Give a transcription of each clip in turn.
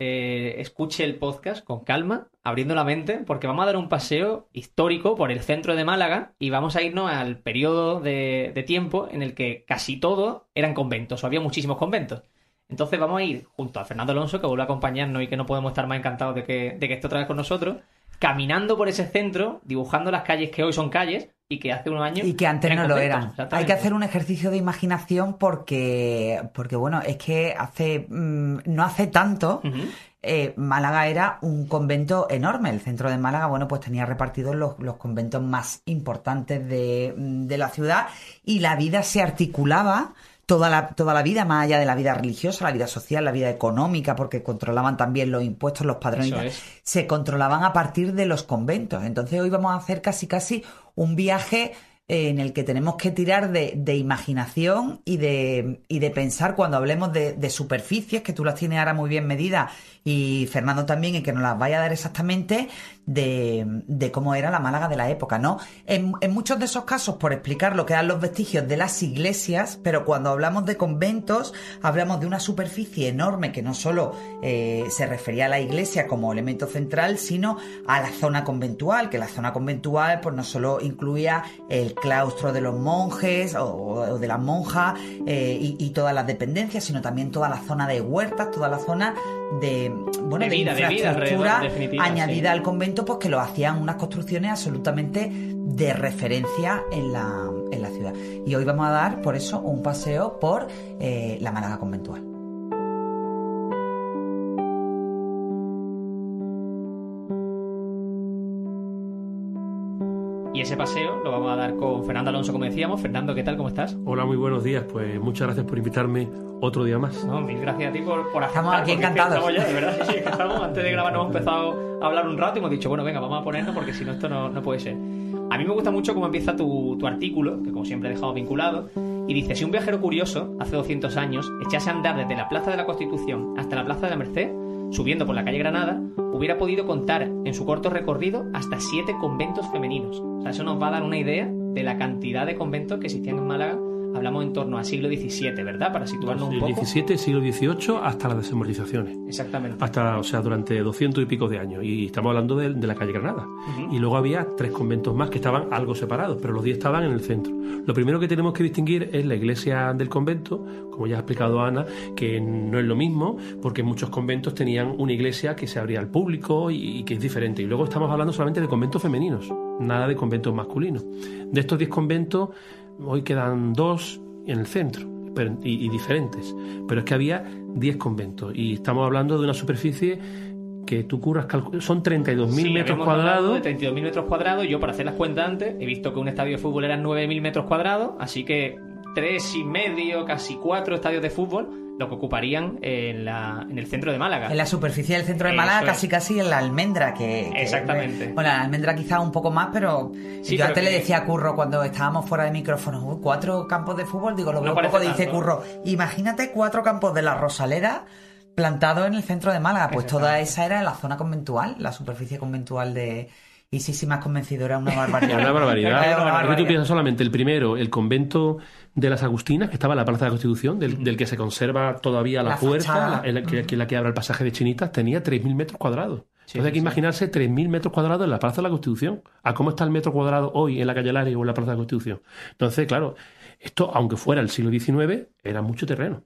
eh, escuche el podcast con calma, abriendo la mente, porque vamos a dar un paseo histórico por el centro de Málaga y vamos a irnos al periodo de, tiempo en el que casi todo eran conventos, o había muchísimos conventos. Entonces vamos a ir junto a Fernando Alonso, que vuelve a acompañarnos y que no podemos estar más encantados de que, de que esté otra vez con nosotros, caminando por ese centro, dibujando las calles que hoy son calles, y que hace unos años y que antes no lo eran. Hay que hacer un ejercicio de imaginación porque porque bueno es que hace mm, no hace tanto eh, Málaga era un convento enorme. El centro de Málaga, bueno, pues tenía repartidos los, conventos más importantes de, de, la ciudad y la vida se articulaba toda la, toda la vida, más allá de la vida religiosa, la vida social, la vida económica, porque controlaban también los impuestos, los padrones, se controlaban a partir de los conventos. Entonces hoy vamos a hacer casi casi un viaje en el que tenemos que tirar de, imaginación y de, y de, pensar cuando hablemos de, superficies, que tú las tienes ahora muy bien medidas y Fernando también, y que nos las vaya a dar exactamente de, cómo era la Málaga de la época, ¿no? En, muchos de esos casos, por explicar lo que eran los vestigios de las iglesias, pero cuando hablamos de conventos, hablamos de una superficie enorme que no solo eh, se refería a la iglesia como elemento central, sino a la zona conventual, que la zona conventual pues no solo incluía el claustro de los monjes o, de las monjas eh, y, todas las dependencias, sino también toda la zona de huertas, toda la zona de, bueno, de, infraestructura añadida al convento, pues que lo hacían unas construcciones absolutamente de referencia en la, en la ciudad. Y hoy vamos a dar, por eso, un paseo por eh, la Málaga conventual. Y ese paseo lo vamos a dar con Fernando Alonso, como decíamos. Fernando, ¿qué tal? ¿Cómo estás? Hola, muy buenos días. Pues muchas gracias por invitarme otro día más. No, mil gracias a ti por, por Estamos aquí encantados. estamos ya, de verdad, sí, sí, estamos. Antes de grabar nos hemos empezado a hablar un rato y hemos dicho, bueno, venga, vamos a ponernos porque si no, esto no, no puede ser. A mí me gusta mucho cómo empieza tu, tu artículo, que como siempre he dejado vinculado, y dice, si un viajero curioso, hace 200 años, echase a andar desde la Plaza de la Constitución hasta la Plaza de la Merced, subiendo por la calle Granada, hubiera podido contar en su corto recorrido hasta siete conventos femeninos. Eso nos va a dar una idea de la cantidad de conventos que existían en Málaga hablamos en torno al siglo XVII, ¿verdad? Para situarnos un poco. XVII, siglo XVIII, hasta las desamortizaciones. Exactamente. Hasta, o sea, durante 200 y pico de años. Y estamos hablando de, la calle Granada. Y luego había tres conventos más que estaban algo separados, pero los diez estaban en el centro. Lo primero que tenemos que distinguir es la iglesia del convento, como ya ha explicado Ana, que no es lo mismo, porque muchos conventos tenían una iglesia que se abría al público y, y que es diferente. Y luego estamos hablando solamente de conventos femeninos, nada de conventos masculinos. De estos diez conventos, Hoy quedan dos en el centro y, diferentes. Pero es que había 10 conventos y estamos hablando de una superficie que tú curras, son 32.000 metros cuadrados. De 32.000 metros cuadrados. Yo, para hacer las cuentas antes, he visto que un estadio de fútbol era 9.000 metros cuadrados, así que tres y medio, casi cuatro estadios de fútbol lo que ocuparían en, la, en el centro de Málaga. En la superficie del centro de Málaga, casi casi en la almendra. que, Exactamente. Bueno, la almendra quizá un poco más, pero yo antes le decía a Curro cuando estábamos fuera de micrófono, cuatro campos de fútbol, digo, lo veo un poco, dice Curro, imagínate cuatro campos de la Rosalera plantados en el centro de Málaga. Pues toda esa era la zona conventual, la superficie conventual de y sí, sí, más convencido, era una barbaridad. una barbaridad. tú piensas solamente el primero, el convento de las Agustinas, que estaba en la Plaza de la Constitución, del, que se conserva todavía la, puerta, la, que, la que abre el pasaje de Chinitas, tenía 3.000 metros cuadrados. Entonces hay que imaginarse 3.000 metros cuadrados en la Plaza de la Constitución. ¿A cómo está el metro cuadrado hoy en la calle Lario o en la Plaza de la Constitución? Entonces, claro, esto, aunque fuera el siglo XIX, era mucho terreno.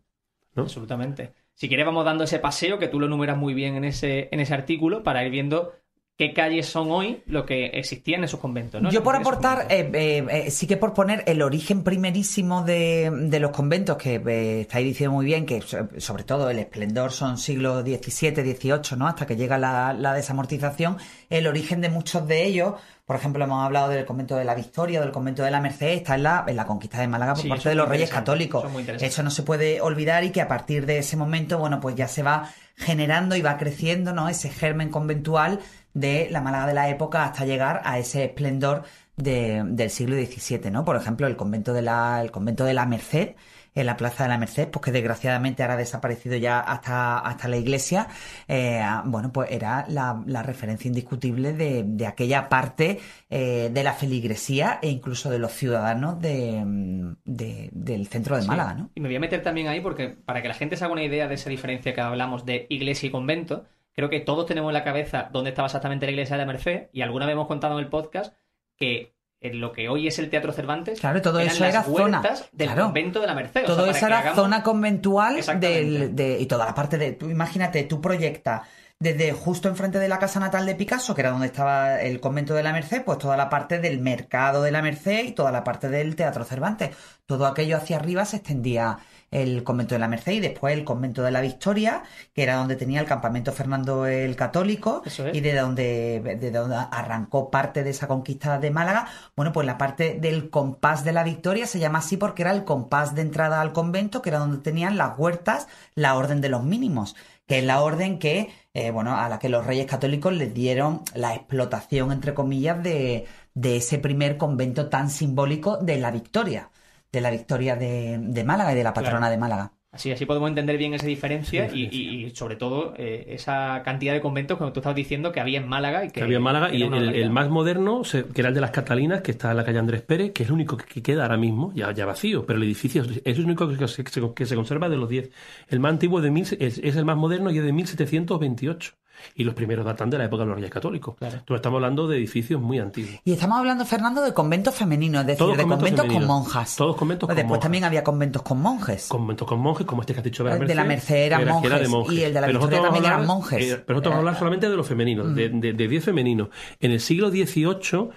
¿no? Absolutamente. Si quieres, vamos dando ese paseo que tú lo enumeras muy bien en ese, en ese artículo para ir viendo qué calles son hoy lo que existía en esos conventos. ¿no? Yo por aportar, eh, eh, eh, sí que por poner el origen primerísimo de, de los conventos, que estáis diciendo muy bien, que sobre todo el esplendor son siglos XVII, XVIII, ¿no? hasta que llega la, la, desamortización, el origen de muchos de ellos, por ejemplo, hemos hablado del convento de la Victoria, del convento de la Merced, está en la, en la conquista de Málaga por parte de los reyes católicos. Eso no se puede olvidar y que a partir de ese momento, bueno, pues ya se va generando y va creciendo, ¿no? Ese germen conventual de la Málaga de la época hasta llegar a ese esplendor del siglo XVII, ¿no? Por ejemplo, el convento de la, el convento de la Merced, en la Plaza de la Merced, pues que desgraciadamente ahora ha desaparecido ya hasta, hasta la iglesia, eh, bueno, pues era la, referencia indiscutible de, aquella parte eh, de la feligresía e incluso de los ciudadanos de, del centro de Málaga, ¿no? Y me voy a meter también ahí porque para que la gente se haga una idea de esa diferencia que hablamos de iglesia y convento, creo que todos tenemos en la cabeza dónde estaba exactamente la iglesia de la Merced y alguna vez hemos contado en el podcast que en lo que hoy es el Teatro Cervantes. Claro, todo eso era zona del convento de la Merced. Todo eso era zona conventual del, de, y toda la parte de. Tú imagínate, tú proyectas desde justo enfrente de la casa natal de Picasso, que era donde estaba el convento de la Merced, pues toda la parte del mercado de la Merced y toda la parte del Teatro Cervantes. Todo aquello hacia arriba se extendía el convento de la Merced y después el convento de la Victoria, que era donde tenía el campamento Fernando el Católico y de donde, de donde arrancó parte de esa conquista de Málaga. Bueno, pues la parte del compás de la Victoria se llama así porque era el compás de entrada al convento, que era donde tenían las huertas, la orden de los mínimos, que es la orden que, eh, bueno, a la que los reyes católicos les dieron la explotación, entre comillas, de, de ese primer convento tan simbólico de la Victoria de la victoria de, Málaga y de la patrona de Málaga. Así, así podemos entender bien esa diferencia, Y, sobre todo eh, esa cantidad de conventos, como tú estabas diciendo, que había en Málaga. Y que, había en Málaga y el, más moderno, que era el de las Catalinas, que está en la calle Andrés Pérez, que es el único que queda ahora mismo, ya, ya vacío, pero el edificio es el único que se, que se conserva de los 10. El más antiguo de mil, es, es el más moderno y es de 1728. Y los primeros datan de la época de los Reyes Católicos. Claro. Entonces estamos hablando de edificios muy antiguos. Y estamos hablando, Fernando, de conventos femeninos, es decir, de conventos, con monjas. Todos conventos pues Después también había conventos con monjes. Conventos con monjes, como este que has dicho de la Merced. De la Merced eran monjes, Y el de la Victoria también eran monjes. Eh, pero nosotros vamos a hablar solamente de los femeninos, de 10 de, femeninos. En el siglo XVIII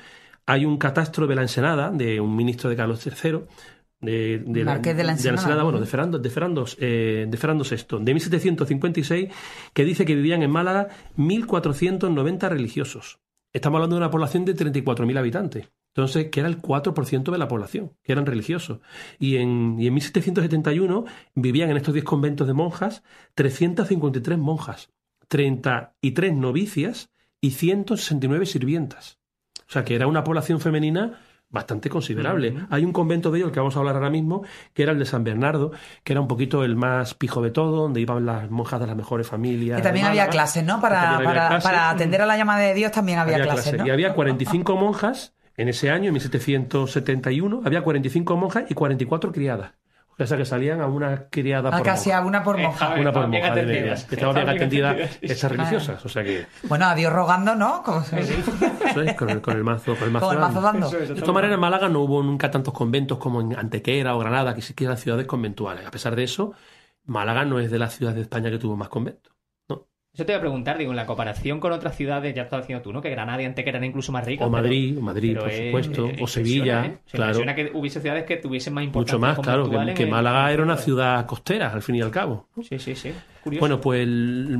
hay un catastro de la Ensenada, de un ministro de Carlos III, de, de, la, de, la, Ensenada, bueno, de Ferrando, de, Ferrando, eh, de Ferrando VI, de 1756, que dice que vivían en Málaga 1.490 religiosos. Estamos hablando de una población de 34.000 habitantes. Entonces, que era el 4% de la población, que eran religiosos. Y en, y en 1771 vivían en estos 10 conventos de monjas 353 monjas, 33 novicias y 169 sirvientas. O sea, que era una población femenina bastante considerable. Hay un convento de ellos, que vamos a hablar ahora mismo, que era el de San Bernardo, que era un poquito el más pijo de todo, donde iban las monjas de las mejores familias. Que también había clases, ¿no? Para, para, atender a la llamada de Dios también había, clases. Y había 45 monjas en ese año, en 1771, había 45 monjas y 44 criadas. O sea, que salían a una criada a casi a una por monja. una por monja de Estaban bien atendidas esas religiosas. O sea que... Bueno, a Dios rogando, ¿no? Eso es, con el, con el mazo, con el mazo, con el mazo dando. De todas maneras, en Málaga no hubo nunca tantos conventos como en Antequera o Granada, que siquiera eran ciudades conventuales. A pesar de eso, Málaga no es de las ciudades de España que tuvo más conventos. Yo te voy a preguntar, digo, en la comparación con otras ciudades, ya estás diciendo tú, ¿no? Que Granada y Antequera eran incluso más ricas. O Madrid, Madrid, por supuesto. o Sevilla, ¿eh? claro. que hubiese ciudades que tuviesen más importancia. Mucho más, claro. Que, Málaga era una ciudad costera, al fin y al cabo. Sí, sí, sí. Bueno, pues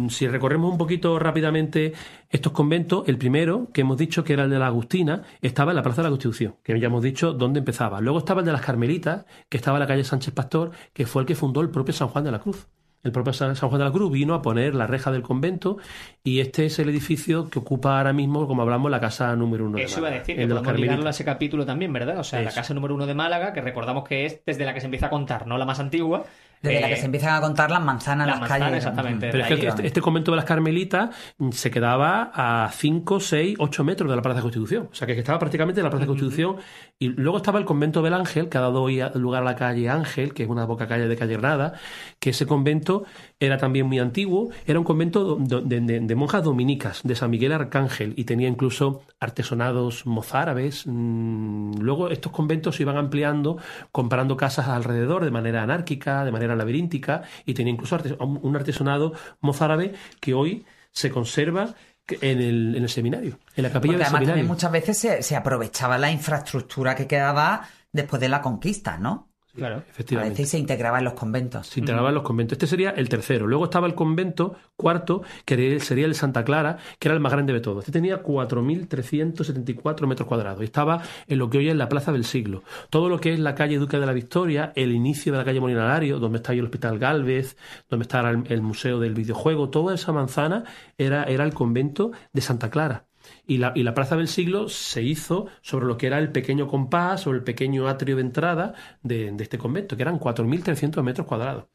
si recorremos un poquito rápidamente estos conventos, el primero, que hemos dicho que era el de la Agustina, estaba en la Plaza de la Constitución, que ya hemos dicho dónde empezaba. Luego estaba el de las Carmelitas, que estaba en la calle Sánchez Pastor, que fue el que fundó el propio San Juan de la Cruz. El propio San Juan de la Cruz vino a poner la reja del convento y este es el edificio que ocupa ahora mismo, como hablamos, la casa número uno Eso de Málaga. Eso iba a decir, que podemos ligarlo a ese capítulo también, ¿verdad? O sea, la casa número uno de Málaga, que recordamos que es desde la que se empieza a contar, no la más antigua, desde la que eh, se empiezan a contar las manzanas, las, calles. Exactamente. Pero es que este, este, convento de las Carmelitas se quedaba a 5, 6, 8 metros de la Plaza de Constitución. O sea, que estaba prácticamente en la Plaza de Constitución. Y luego estaba el convento del Ángel, que ha dado hoy lugar a la calle Ángel, que es una boca calle de calle Granada, que ese convento era también muy antiguo. Era un convento de, monjas dominicas, de San Miguel Arcángel, y tenía incluso artesonados mozárabes. Mm, luego estos conventos se iban ampliando, comprando casas alrededor de manera anárquica, de manera laberíntica y tenía incluso un artesonado mozárabe que hoy se conserva en el, en el seminario, en la capilla del seminario. También muchas veces se, aprovechaba la infraestructura que quedaba después de la conquista, ¿no? Claro. Efectivamente. A veces se integraba en los conventos. Se integraba en los conventos. Este sería el tercero. Luego estaba el convento cuarto, que sería el Santa Clara, que era el más grande de todos. Este tenía 4.374 metros cuadrados. Estaba en lo que hoy es la Plaza del Siglo. Todo lo que es la calle Duque de la Victoria, el inicio de la calle Molinalario, donde está ahí el Hospital Galvez, donde está el Museo del Videojuego, toda esa manzana era, era el convento de Santa Clara. Y la, y la Plaza del Siglo se hizo sobre lo que era el pequeño compás o el pequeño atrio de entrada de, este convento, que eran 4.300 metros cuadrados.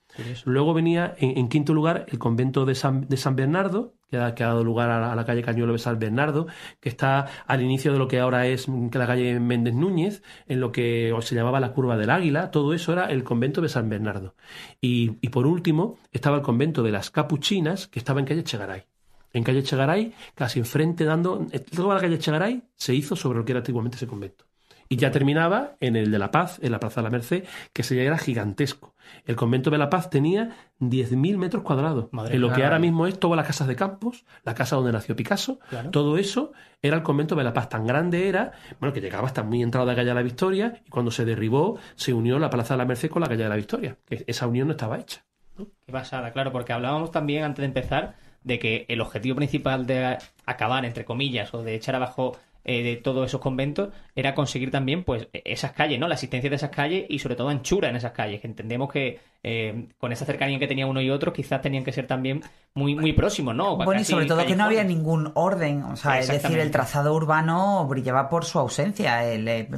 Luego venía en, quinto lugar el convento de San, de San Bernardo, que ha, dado lugar a la, calle Cañuelo de San Bernardo, que está al inicio de lo que ahora es la calle Méndez Núñez, en lo que se llamaba la Curva del Águila. Todo eso era el convento de San Bernardo. Y, y por último estaba el convento de las Capuchinas, que estaba en calle Chegaray en calle Chegaray, casi enfrente, dando. Toda la calle Chegaray se hizo sobre lo que era antiguamente ese convento. Y ya terminaba en el de La Paz, en la Plaza de la Merced, que se era gigantesco. El convento de La Paz tenía 10.000 metros cuadrados. en lo que ahora mismo es todas las casas de campos, la casa donde nació Picasso, todo eso era el convento de La Paz. Tan grande era, bueno, que llegaba hasta muy entrado de la calle de la Victoria, y cuando se derribó, se unió la Plaza de la Merced con la calle de la Victoria. Que esa unión no estaba hecha. Qué pasada, claro, porque hablábamos también antes de empezar de que el objetivo principal de acabar, entre comillas, o de echar abajo eh, de todos esos conventos era conseguir también pues e-, esas calles, ¿no? La existencia de esas calles y sobre todo anchura en esas calles, que entendemos que eh, con esa cercanía que tenía uno y otro quizás tenían que ser también muy, muy próximos, ¿no? Bueno, y sobre todo que no había ningún orden, o sea, es decir, el trazado urbano brillaba por su ausencia. El, eh,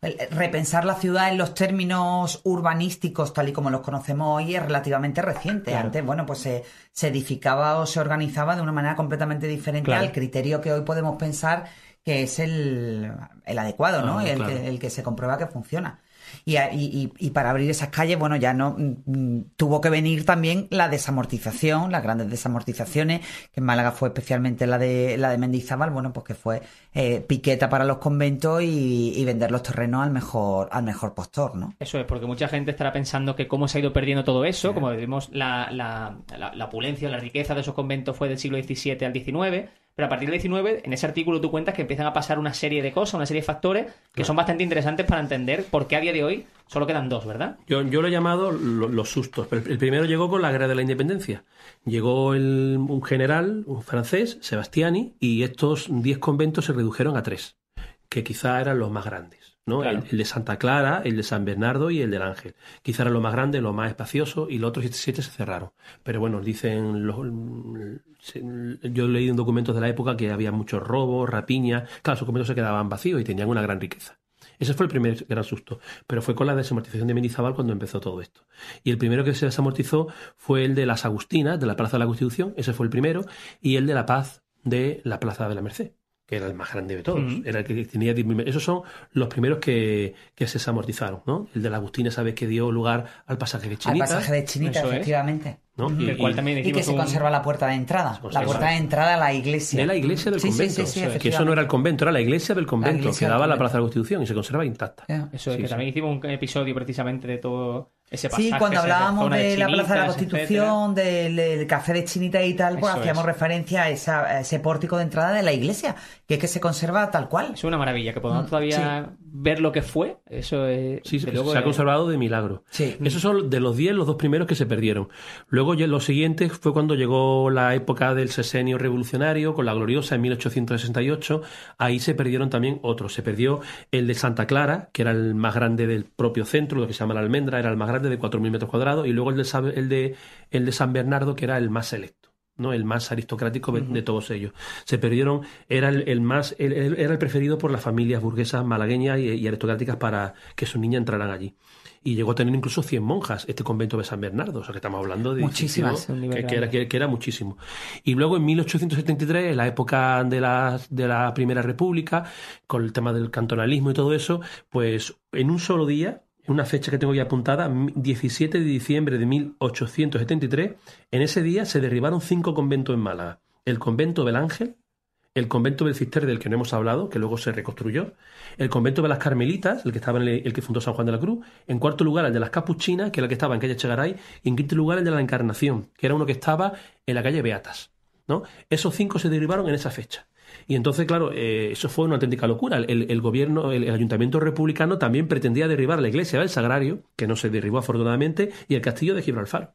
repensar la ciudad en los términos urbanísticos tal y como los conocemos hoy es relativamente reciente. Antes, bueno, pues se, se, edificaba o se organizaba de una manera completamente diferente al criterio que hoy podemos pensar que es el, el adecuado, ¿no? Ah, el, que, el que se comprueba que funciona. Y, para abrir esas calles, bueno, ya no mm, mm, tuvo que venir también la desamortización, las grandes desamortizaciones, que en Málaga fue especialmente la de la de Mendizábal, bueno, pues que fue eh, piqueta para los conventos y, vender los terrenos al mejor, al mejor postor, ¿no? Eso es, porque mucha gente estará pensando que cómo se ha ido perdiendo todo eso, como vimos la, la, la, la opulencia, la riqueza de esos conventos fue del siglo XVII al XIX pero a partir del 19, en ese artículo tú cuentas que empiezan a pasar una serie de cosas, una serie de factores que son bastante interesantes para entender por qué a día de hoy solo quedan dos, ¿verdad? Yo, yo lo he llamado los sustos. El primero llegó con la guerra de la independencia. Llegó un general, un francés, Sebastiani, y estos 10 conventos se redujeron a tres, que quizá eran los más grandes. El, de Santa Clara, el de San Bernardo y el del Ángel. Quizá era lo más grande, lo más espacioso, y los otros siete se cerraron. Pero bueno, dicen, los, yo he leído en documentos de la época que había muchos robos, rapiñas, claro, esos conventos se quedaban vacíos y tenían una gran riqueza. Ese fue el primer gran susto. Pero fue con la desamortización de Mendizábal cuando empezó todo esto. Y el primero que se desamortizó fue el de las Agustinas, de la Plaza de la Constitución. Ese fue el primero. Y el de la Paz de la Plaza de la Merced que era el más grande de todos, era el que tenía Esos son los primeros que, que se desamortizaron, ¿no? El de la Agustina, sabes que dio lugar al pasaje de Chinita. Al pasaje de Chinita, efectivamente. Y, que se conserva la puerta de entrada. La puerta de entrada a la iglesia. De la iglesia del convento. que eso no era el convento, era la iglesia del convento, que daba la Plaza de la Constitución y se conserva intacta. Eso es, que también hicimos un episodio precisamente de todo ese pasaje. Sí, cuando hablábamos de, la Plaza de la Constitución, del, café de Chinita y tal, pues hacíamos referencia a, ese pórtico de entrada de la iglesia, que es que se conserva tal cual. Es una maravilla, que podamos mm, todavía ver lo que fue. Eso es. Sí, se, ha conservado de milagro. Esos son de los 10 los dos primeros que se perdieron. Luego Luego lo siguiente fue cuando llegó la época del sesenio revolucionario con la gloriosa en 1868. Ahí se perdieron también otros. Se perdió el de Santa Clara, que era el más grande del propio centro, lo que se llama la almendra, era el más grande de 4.000 metros cuadrados. Y luego el de, el de, el de San Bernardo, que era el más selecto. ¿no? el más aristocrático de todos ellos. Se perdieron, era el, más, era el preferido por las familias burguesas malagueñas y, y, aristocráticas para que sus niñas entraran allí y llegó a tener incluso 100 monjas este convento de San Bernardo, o sea que estamos hablando de muchísimas, que, era, que, era, muchísimo. Y luego en 1873, en la época de la, de la Primera República, con el tema del cantonalismo y todo eso, pues en un solo día una fecha que tengo ya apuntada, 17 de diciembre de 1873, en ese día se derribaron cinco conventos en Málaga. El convento del Ángel, el convento del Cister del que no hemos hablado, que luego se reconstruyó, el convento de las Carmelitas, el que estaba en el, que fundó San Juan de la Cruz, en cuarto lugar el de las Capuchinas, que era el que estaba en calle Chegaray, y en quinto lugar el de la Encarnación, que era uno que estaba en la calle Beatas. ¿no? Esos cinco se derivaron en esa fecha. Y entonces, claro, eh, eso fue una auténtica locura. El, gobierno, el, ayuntamiento republicano también pretendía derribar la iglesia del Sagrario, que no se derribó afortunadamente, y el castillo de Gibraltar.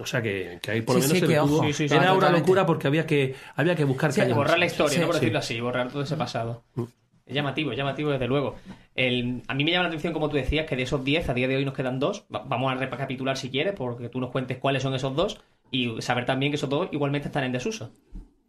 o sea, que, ahí por lo menos se detuvo. Era una locura porque había que, había que buscar Borrar la historia, por decirlo así, borrar todo ese pasado. Mm. Es llamativo, es llamativo desde luego. El, a mí me llama la atención, como tú decías, que de esos 10 a día de hoy nos quedan dos. vamos a recapitular si quieres, porque tú nos cuentes cuáles son esos dos y saber también que esos dos igualmente están en desuso.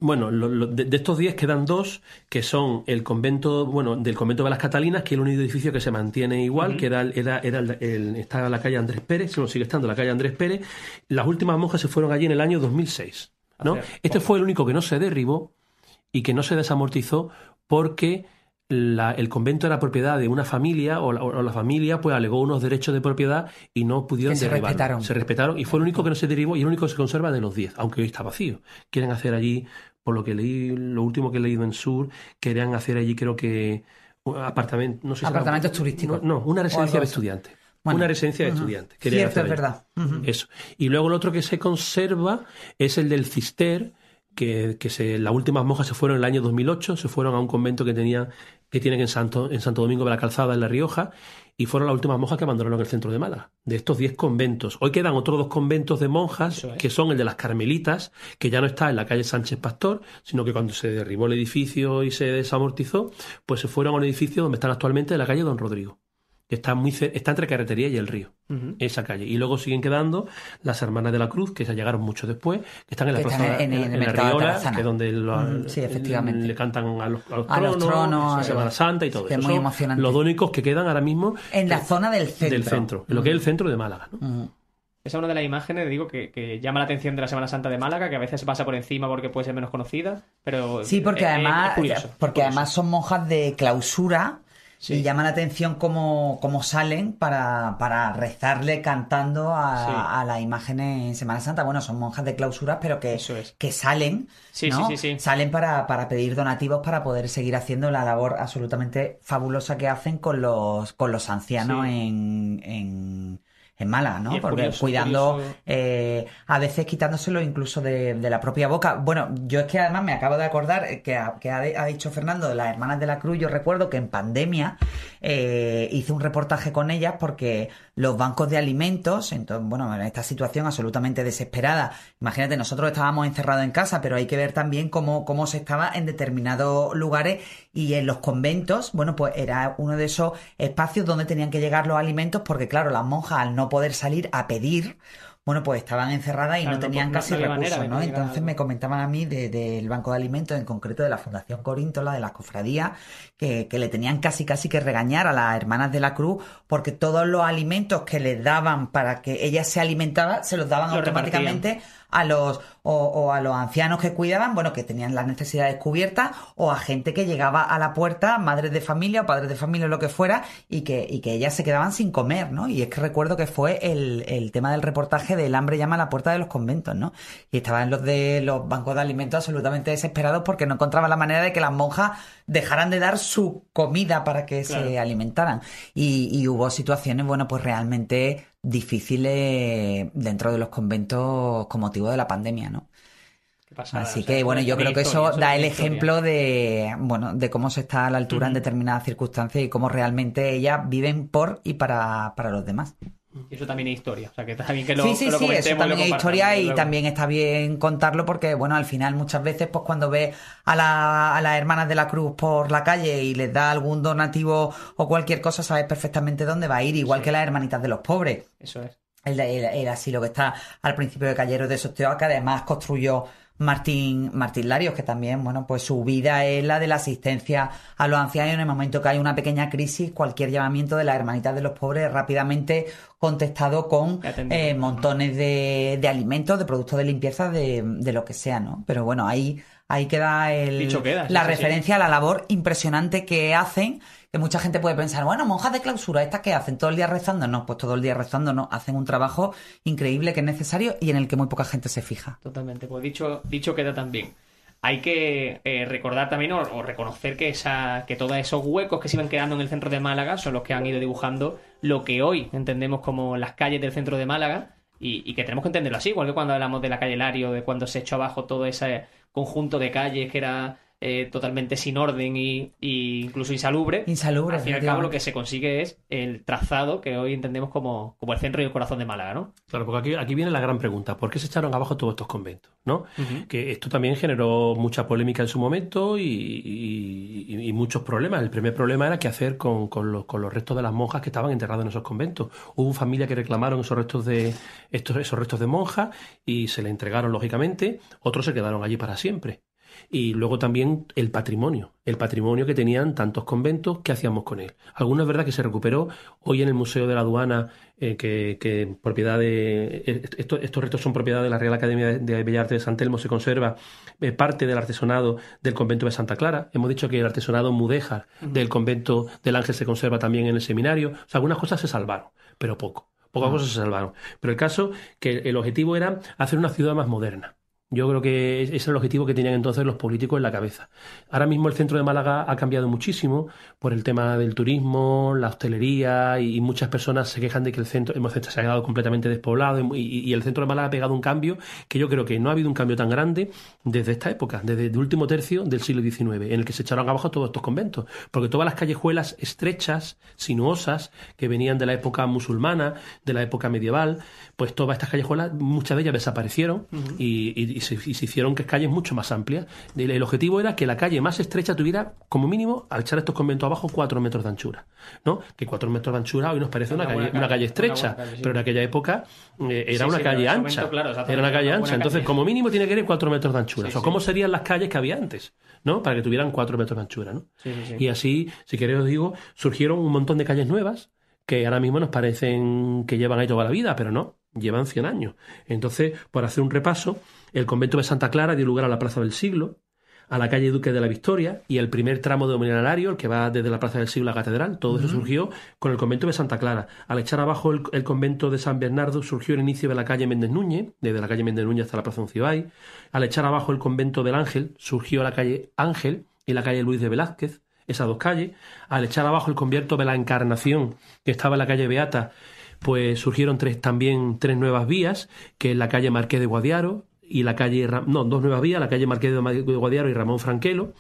Bueno, de, estos 10 quedan dos, que son el convento, bueno, del convento de las Catalinas, que es el único edificio que se mantiene igual, que era, era, era el, estaba en la calle Andrés Pérez, no sigue estando la calle Andrés Pérez. Las últimas monjas se fueron allí en el año 2006. ¿no? este fue el único que no se derribó y que no se desamortizó porque el convento era propiedad de una familia o la, familia pues alegó unos derechos de propiedad y no pudieron se respetaron. Se respetaron y fue el único que no se derivó y el único que se conserva de los 10, aunque hoy está vacío. Quieren hacer allí, por lo que leí, lo último que he leído en Sur, querían hacer allí creo que apartamentos, no sé apartamentos turísticos. No, una residencia de estudiantes. una residencia de estudiantes. Cierto, es verdad. Eso. Y luego el otro que se conserva es el del Cister, que, que se, las últimas monjas se fueron en el año 2008, se fueron a un convento que tenía que tienen en Santo, en Santo Domingo de la Calzada, en La Rioja, y fueron las últimas monjas que abandonaron el centro de Málaga, de estos 10 conventos. Hoy quedan otros dos conventos de monjas, que son el de las Carmelitas, que ya no está en la calle Sánchez Pastor, sino que cuando se derribó el edificio y se desamortizó, pues se fueron a un edificio donde están actualmente en la calle Don Rodrigo está, muy, está entre Carretería y el río, esa calle. Y luego siguen quedando las Hermanas de la Cruz, que se llegaron mucho después, que están en la plaza, en, la Riola, que es donde le cantan a los, tronos, a Semana Santa y todo eso. Es muy emocionante. Los únicos que quedan ahora mismo en la zona del centro. Del centro, en lo que es el centro de Málaga. Esa es una de las imágenes, digo, que, llama la atención de la Semana Santa de Málaga, que a veces se pasa por encima porque puede ser menos conocida, pero... Sí, porque además, porque además son monjas de clausura y llama la atención cómo, cómo salen para, para, rezarle cantando a, la imagen en Semana Santa. Bueno, son monjas de clausura, pero que, que salen, ¿no? Salen para, para pedir donativos para poder seguir haciendo la labor absolutamente fabulosa que hacen con los, con los ancianos en en mala, ¿no? Porque cuidando, eh, a veces quitándoselo incluso de, la propia boca. Bueno, yo es que además me acabo de acordar que, que ha, dicho Fernando de las Hermanas de la Cruz, yo recuerdo que en pandemia eh, hice un reportaje con ellas porque los bancos de alimentos, entonces, bueno, en esta situación absolutamente desesperada, imagínate, nosotros estábamos encerrados en casa, pero hay que ver también cómo, cómo se estaba en determinados lugares y en los conventos, bueno, pues era uno de esos espacios donde tenían que llegar los alimentos porque, claro, las monjas al no poder salir a pedir, bueno, pues estaban encerradas y no tenían casi recursos, ¿no? Entonces me comentaban a mí del Banco de Alimentos, en concreto de la Fundación Coríntola, de las cofradías, que, le tenían casi casi que regañar a las hermanas de la Cruz porque todos los alimentos que les daban para que ellas se alimentaban, se los daban automáticamente a los o, a los ancianos que cuidaban, bueno, que tenían las necesidades cubiertas, o a gente que llegaba a la puerta, madres de familia o padres de familia o lo que fuera, y que, y que ellas se quedaban sin comer, ¿no? Y es que recuerdo que fue el, el tema del reportaje del hambre llama a la puerta de los conventos, ¿no? Y estaban los de los bancos de alimentos absolutamente desesperados porque no encontraban la manera de que las monjas dejaran de dar su comida para que se alimentaran. Y, y hubo situaciones, bueno, pues realmente difíciles dentro de los conventos con motivo de la pandemia, ¿no? Así que bueno, yo creo que eso da el ejemplo de bueno de cómo se está a la altura en determinadas circunstancias y cómo realmente ellas viven por y para, para los demás. Y eso también es historia. O sea, que está bien que lo Sí, sí, sí, eso también es historia y también está bien contarlo porque, bueno, al final muchas veces, pues cuando ves a, la, a las hermanas de la cruz por la calle y les da algún donativo o cualquier cosa, sabes perfectamente dónde va a ir, igual que las hermanitas de los pobres. Eso es. El, asilo que está al principio de Calleros de Sosteo, que además construyó Martín, Martín Larios, que también, bueno, pues su vida es la de la asistencia a los ancianos. En el momento que hay una pequeña crisis, cualquier llamamiento de las hermanitas de los pobres rápidamente contestado con eh, montones de, de, alimentos, de productos de limpieza, de, de, lo que sea, ¿no? Pero bueno, ahí, ahí queda, el, la referencia a la labor impresionante que hacen que mucha gente puede pensar, bueno, monjas de clausura, ¿estas qué hacen? ¿Todo el día rezando? No, pues todo el día rezando no. Hacen un trabajo increíble que es necesario y en el que muy poca gente se fija. Totalmente. Pues dicho, dicho queda también. Hay que eh, recordar también o, reconocer que, esa, que todos esos huecos que se iban quedando en el centro de Málaga son los que han ido dibujando lo que hoy entendemos como las calles del centro de Málaga y, y que tenemos que entenderlo así, igual que cuando hablamos de la calle Lario, de cuando se echó abajo todo ese conjunto de calles que era eh, totalmente sin orden y, incluso insalubre. Insalubre. Al fin y al cabo lo que se consigue es el trazado que hoy entendemos como, como el centro y el corazón de Málaga, ¿no? Claro, porque aquí, aquí viene la gran pregunta. ¿Por qué se echaron abajo todos estos conventos? ¿no? Que esto también generó mucha polémica en su momento y, muchos problemas. El primer problema era qué hacer con, con, los, con, los, restos de las monjas que estaban enterradas en esos conventos. Hubo familias que reclamaron esos restos de estos, esos restos de monjas y se le entregaron lógicamente. Otros se quedaron allí para siempre y luego también el patrimonio, el patrimonio que tenían tantos conventos, ¿qué hacíamos con él? Algunos es verdad que se recuperó, hoy en el Museo de la Aduana, eh, que, propiedad de, eh, estos, restos son propiedad de la Real Academia de Bellas Artes de San Telmo, se conserva eh, parte del artesonado del convento de Santa Clara, hemos dicho que el artesonado mudéjar del convento del Ángel se conserva también en el seminario, o sea, algunas cosas se salvaron, pero poco. Pocas cosas se salvaron. Pero el caso que el objetivo era hacer una ciudad más moderna. Yo creo que ese es el objetivo que tenían entonces los políticos en la cabeza. Ahora mismo el centro de Málaga ha cambiado muchísimo por el tema del turismo, la hostelería y, muchas personas se quejan de que el centro, se ha quedado completamente despoblado y, el centro de Málaga ha pegado un cambio que yo creo que no ha habido un cambio tan grande desde esta época, desde el último tercio del siglo XIX, en el que se echaron abajo todos estos conventos. Porque todas las callejuelas estrechas, sinuosas, que venían de la época musulmana, de la época medieval, pues todas estas callejuelas, muchas de ellas desaparecieron y y se, hicieron que calles mucho más amplias. El, objetivo era que la calle más estrecha tuviera, como mínimo, al echar estos conventos abajo, cuatro metros de anchura. ¿no? Que cuatro metros de anchura hoy nos parece una, calle, una calle estrecha, pero en aquella época eh, era una calle ancha. era una calle ancha. Entonces, como mínimo, tiene que tener cuatro metros de anchura. o ¿cómo serían las calles que había antes? ¿no? Para que tuvieran cuatro metros de anchura. ¿no? Y así, si queréis os digo, surgieron un montón de calles nuevas que ahora mismo nos parecen que llevan ahí toda la vida, pero no, llevan 100 años. Entonces, por hacer un repaso, el convento de Santa Clara dio lugar a la Plaza del Siglo, a la calle Duque de la Victoria y el primer tramo dominario, el que va desde la Plaza del Siglo a la Catedral, todo eso surgió con el convento de Santa Clara. Al echar abajo el, convento de San Bernardo surgió el inicio de la calle Méndez Núñez, desde la calle Méndez Núñez hasta la Plaza Uncibay. Al echar abajo el convento del Ángel surgió la calle Ángel y la calle Luis de Velázquez, esas dos calles. Al echar abajo el convento de la Encarnación, que estaba en la calle Beata, pues surgieron tres, también tres nuevas vías, que es la calle Marqués de Guadiaro, y la calle, no, dos nuevas vías, la calle Marqués de Guadiaro y Ramón Franquelo,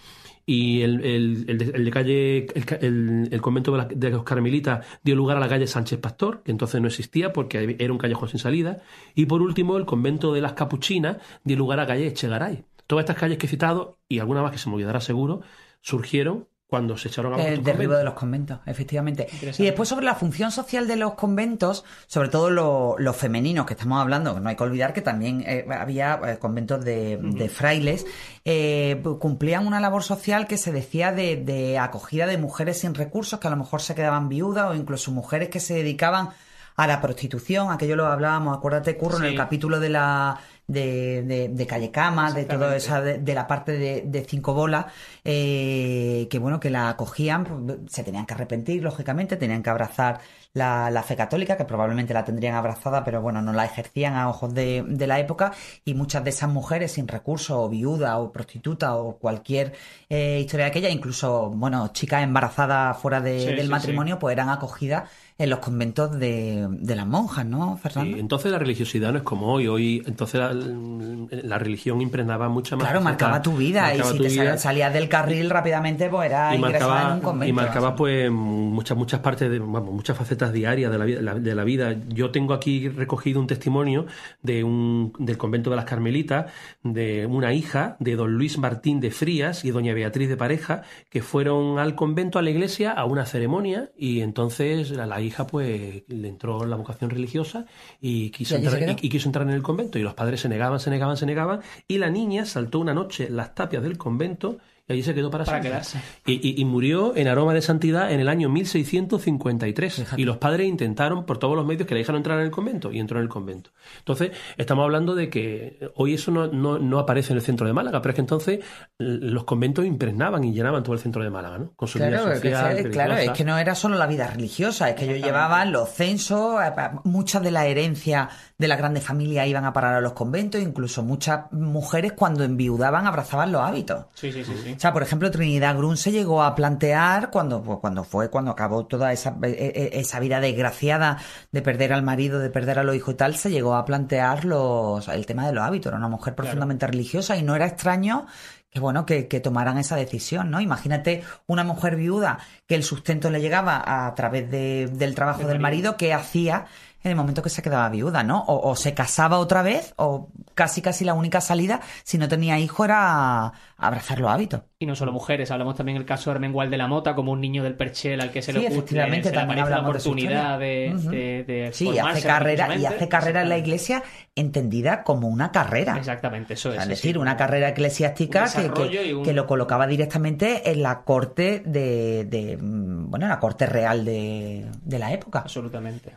y el, el, de, calle, el, convento de, los carmelitas dio lugar a la calle Sánchez Pastor, que entonces no existía porque era un callejón sin salida, y por último el convento de las Capuchinas dio lugar a la calle Echegaray. Todas estas calles que he citado, y alguna más que se me olvidará seguro, surgieron cuando se echaron a El derribo de los conventos, efectivamente. Y después sobre la función social de los conventos, sobre todo los femeninos que estamos hablando, no hay que olvidar que también eh, había eh, conventos de, frailes, eh, cumplían una labor social que se decía de, acogida de mujeres sin recursos, que a lo mejor se quedaban viudas o incluso mujeres que se dedicaban a la prostitución, aquello lo hablábamos, acuérdate, Curro, en el capítulo de la de, de, de Calle Cama, de todo esa, de, la parte de, Cinco Bolas, eh, que bueno, que la acogían, pues, se tenían que arrepentir, lógicamente, tenían que abrazar la, la, fe católica, que probablemente la tendrían abrazada, pero bueno, no la ejercían a ojos de, de la época, y muchas de esas mujeres sin recursos, o viuda, o prostituta, o cualquier eh, historia de aquella, incluso, bueno, chicas embarazadas fuera del matrimonio, pues eran acogidas en los conventos de, de las monjas, ¿no, Fernando? entonces la religiosidad no es como hoy. Hoy, entonces la, religión impregnaba mucha más. Claro, marcaba tu vida. y si te salías del carril rápidamente, pues era ingresar en un convento. Y marcaba, pues, muchas, muchas partes, de, vamos, muchas facetas diarias de la, vida, de la vida. Yo tengo aquí recogido un testimonio de un, del convento de las Carmelitas, de una hija de don Luis Martín de Frías y doña Beatriz de Pareja, que fueron al convento, a la iglesia, a una ceremonia, y entonces la hija hija pues le entró la vocación religiosa y quiso, entrar, y, quiso entrar en el convento. Y los padres se negaban, se negaban, se negaban. Y la niña saltó una noche las tapias del convento y allí se quedó para, quedarse. Y, murió en aroma de santidad en el año 1653. Y los padres intentaron por todos los medios que le dejaron entrar en el convento y entró en el convento. Entonces, estamos hablando de que hoy eso no, no, aparece en el centro de Málaga, pero es que entonces los conventos impregnaban y llenaban todo el centro de Málaga, ¿no? Con su claro, vida social, claro, es que no era solo la vida religiosa, es que ellos llevaban los censos, eh, muchas de la herencia de las grandes familias iban a parar a los conventos, incluso muchas mujeres cuando enviudaban abrazaban los hábitos. Sí, sí, sí. O sea, por ejemplo, Trinidad Grun se llegó a plantear cuando, pues, cuando fue, cuando acabó toda esa, e, e, esa vida desgraciada de perder al marido, de perder a los hijos y tal, se llegó a plantear los, el tema de los hábitos. Era una mujer profundamente religiosa y no era extraño que bueno, que, que, tomaran esa decisión, ¿no? Imagínate una mujer viuda que el sustento le llegaba a través de, del trabajo del marido, ¿qué hacía en el momento que se quedaba viuda, ¿no? O, se casaba otra vez, o casi casi la única salida, si no tenía hijo, era abrazar los hábitos. Y no solo mujeres, hablamos también del caso de Armengual de la Mota, como un niño del Perchel al que se le ocurre, efectivamente, se también la oportunidad de, de, Sí, hace carrera, y hace carrera en la iglesia entendida como una carrera. Exactamente, eso es. es decir, una carrera eclesiástica que, que, lo colocaba directamente en la corte de, de bueno, la corte real de, la época. Absolutamente.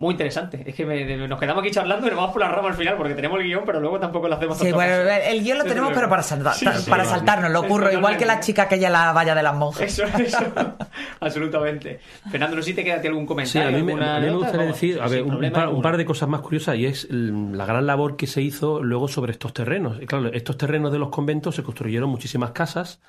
Muy interesante. Es que nos quedamos aquí charlando y nos vamos por la rama al final porque tenemos el guion, pero luego tampoco lo hacemos. Sí, bueno, el guion lo tenemos, pero para, para saltarnos, lo ocurro. Igual que la chica que ella la valla de las monjas. Eso, eso. Absolutamente. Fernando, no sé si te queda algún comentario. Sí, a mí, me, gustaría decir a ver, un, par, de cosas más curiosas y es la gran labor que se hizo luego sobre estos terrenos. Claro, estos terrenos de los conventos se construyeron muchísimas casas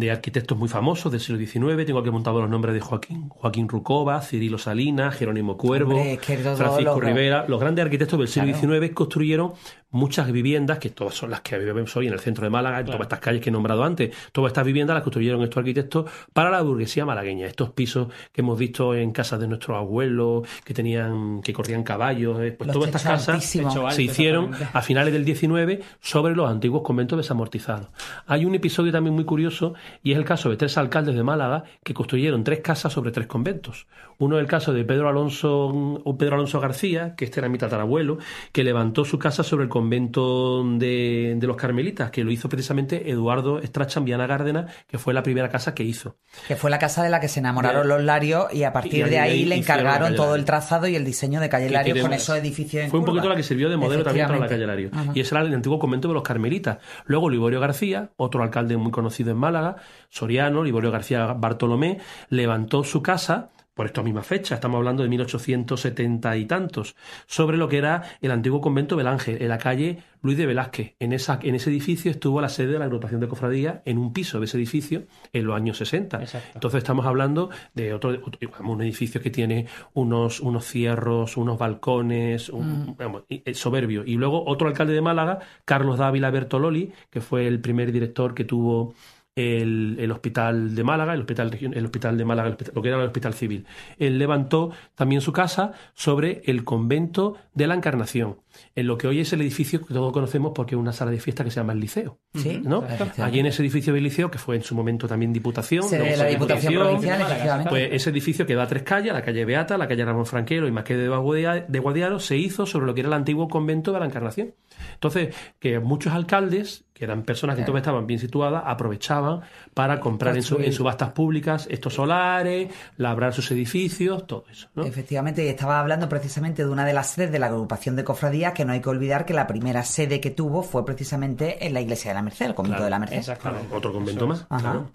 de arquitectos muy famosos del siglo XIX. Tengo aquí montado los nombres de Joaquín, Joaquín Rucova, Cirilo Salinas, Jerónimo Cuervo, Francisco Rivera. Los grandes arquitectos del siglo XIX construyeron muchas viviendas, que todas son las que vivimos hoy en el centro de Málaga, en todas estas calles que he nombrado antes, todas estas viviendas las construyeron estos arquitectos para la burguesía malagueña. Estos pisos que hemos visto en casas de nuestros abuelos, que tenían, que corrían caballos, eh, pues todas estas casas se hicieron a finales del XIX sobre los antiguos conventos desamortizados. Hay un episodio también muy curioso y es el caso de tres alcaldes de Málaga que construyeron tres casas sobre tres conventos. Uno es el caso de Pedro Alonso, o Pedro Alonso García, que este era mi tatarabuelo, que levantó su casa sobre el convento convento de, los carmelitas, que lo hizo precisamente Eduardo Strachan Viana Gárdena, que fue la primera casa que hizo. Que fue la casa de la que se enamoraron los Larios y a partir de ahí, le encargaron todo el trazado y el diseño de Calle Lario con esos edificios Fue un poquito la que sirvió de modelo también para la Calle Lario. Y ese era el antiguo convento de los carmelitas. Luego Liborio García, otro alcalde muy conocido en Málaga, Soriano, Liborio García Bartolomé, levantó su casa por esta misma fecha, estamos hablando de 1870 y tantos, sobre lo que era el antiguo convento del Ángel, en la calle Luis de Velázquez. En, esa, en ese edificio estuvo la sede de la agrupación de cofradías en un piso de ese edificio en los años 60. Entonces estamos hablando de otro, un edificio que tiene unos, unos cierros, unos balcones, un, mm. soberbio. Y luego otro alcalde de Málaga, Carlos Dávila Bertololi, que fue el primer director que tuvo el, hospital de Málaga, el hospital, el hospital de Málaga, lo que era el hospital civil. Él levantó también su casa sobre el convento de la Encarnación, en lo que hoy es el edificio que todos conocemos porque es una sala de fiesta que se llama el Liceo. Sí, ¿no? Allí en ese edificio del Liceo, que fue en su momento también Diputación. la Diputación Provincial, Pues ese edificio que da a tres calles, la calle Beata, la calle Ramón Franquero y más que de Guadiaro, se hizo sobre lo que era el antiguo convento de la Encarnación. Entonces, que muchos alcaldes, que eran personas que entonces estaban bien situadas, aprovechaban para comprar en, subastas públicas estos solares, labrar sus edificios, todo eso. Efectivamente, y estaba hablando precisamente de una de las sedes de la agrupación de cofradías, que no hay que olvidar que la primera sede que tuvo fue precisamente en la iglesia de la Merced, el convento de la Merced. Exactamente. Otro convento más.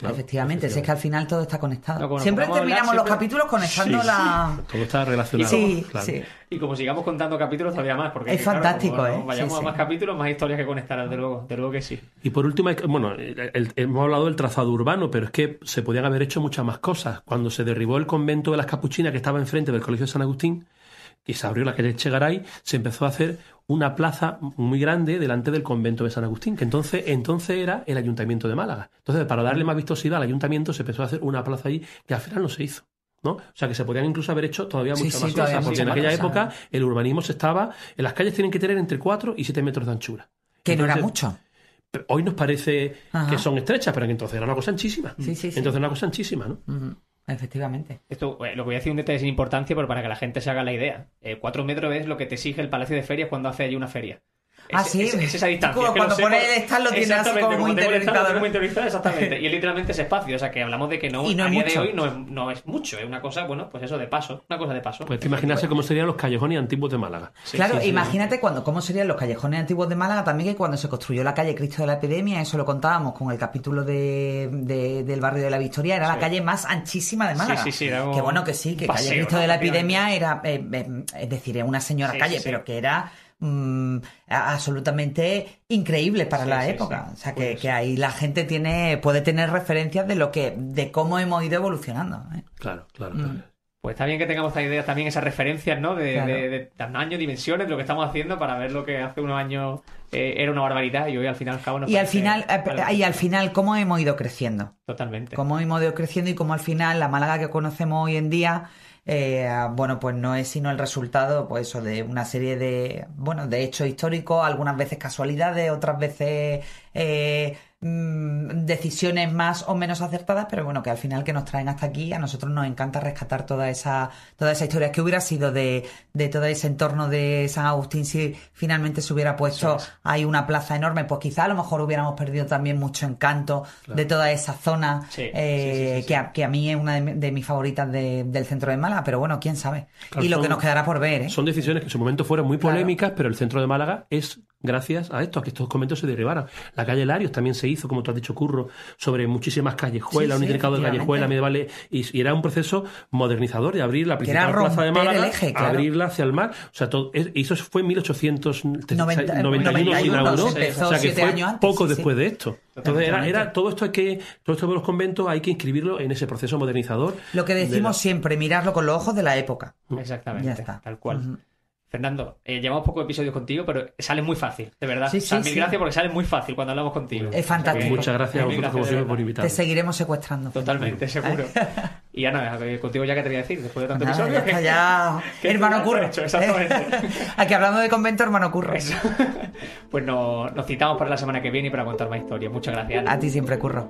efectivamente, es que al final todo está conectado. siempre terminamos los capítulos conectando la. Todo está relacionado. Sí, sí. Y como sigamos contando capítulos todavía más, porque es fantástico, ¿eh? Vayamos a más capítulos, más historias que conectar, desde luego, desde luego que sí. Y por último, bueno, hemos hablado del trazado urbano, pero es que se podían haber hecho muchas más cosas. Cuando se derribó el convento de las Capuchinas que estaba enfrente del Colegio de San Agustín, y se abrió la calle Chegaray, se empezó a hacer una plaza muy grande delante del convento de San Agustín, que entonces, entonces era el ayuntamiento de Málaga. Entonces, para darle más vistosidad al ayuntamiento, se empezó a hacer una plaza ahí que al final no se hizo. ¿no? O sea, que se podían incluso haber hecho todavía muchas más cosas, porque en aquella época el urbanismo se estaba... En las calles tienen que tener entre 4 y 7 metros de anchura. Que no era mucho. Hoy nos parece que son estrechas, pero que entonces era una cosa anchísima. entonces era una cosa anchísima, ¿no? Efectivamente. Esto, eh, lo que voy a decir un detalle sin importancia, pero para que la gente se haga la idea. Eh, cuatro metros es lo que te exige el Palacio de Ferias cuando hace allí una feria. Ah, sí. Es, esa distancia. cuando pone el stand lo tiene así como muy interiorizado. exactamente. Y es literalmente ese espacio. O sea, que hablamos de que no, no a día de hoy no es, no es mucho. Es una cosa, bueno, pues eso de paso. Una cosa de paso. Pues imaginarse cómo serían los callejones antiguos de Málaga. claro, imagínate cuando cómo serían los callejones antiguos de Málaga también que cuando se construyó la calle Cristo de la Epidemia, eso lo contábamos con el capítulo de, del barrio de la Victoria, era la calle más anchísima de Málaga. Sí, sí, sí. Que bueno que sí, que calle Cristo de la Epidemia era, eh, eh, es decir, es una señora calle, pero que era Mm, absolutamente increíble para la época. O sea, que, que, ahí la gente tiene puede tener referencias de lo que de cómo hemos ido evolucionando. ¿eh? Claro, claro. Mm. Pues está bien que tengamos esta idea, también esas referencias, ¿no? De, de, tamaño, dimensiones, de lo que estamos haciendo para ver lo que hace unos años eh, era una barbaridad y hoy al final cabo y al final eh, y al final cómo hemos ido creciendo totalmente cómo hemos ido creciendo y cómo al final la Málaga que conocemos hoy en día eh, bueno, pues no es sino el resultado, pues de una serie de, bueno, de hechos históricos, algunas veces casualidades, otras veces eh, Mm, decisiones más o menos acertadas, pero bueno, que al final que nos traen hasta aquí, a nosotros nos encanta rescatar toda esa, toda esa historia que hubiera sido de, de todo ese entorno de San Agustín si finalmente se hubiera puesto ahí una plaza enorme, pues quizá a lo mejor hubiéramos perdido también mucho encanto de toda esa zona, eh, que, a, que, a, mí es una de, mis favoritas del centro de Málaga, pero bueno, quién sabe. y lo que nos quedará por ver. ¿eh? Son decisiones que en su momento fueron muy polémicas, pero el centro de Málaga es gracias a esto, a que estos conventos se derribaran. La calle Larios también se hizo, como tú has dicho, Curro, sobre muchísimas callejuelas, un intercado de callejuelas medievales, y, era un proceso modernizador de abrir la principal plaza de Málaga, abrirla hacia el mar. O sea, todo, eso fue en 1891 se inauguró, o sea, que fue poco después de esto. Entonces era, era, todo esto hay que, todo esto de los conventos hay que inscribirlo en ese proceso modernizador. Lo que decimos siempre, mirarlo con los ojos de la época. Exactamente. Tal cual. Fernando, eh, llevamos pocos episodios contigo, pero sale muy fácil, de verdad. Sí, sí, mil gracias porque sale muy fácil cuando hablamos contigo. Es fantástico. Muchas gracias a vosotros por invitarme. Te seguiremos secuestrando. Totalmente, seguro. y Ana, contigo ya que te voy a decir, después de tantos episodios. Ya, ya... hermano Curro. exactamente. Aquí hablando de convento, hermano Curro. pues nos, nos citamos para la semana que viene y para contar más historias. Muchas gracias. A ti siempre, Curro.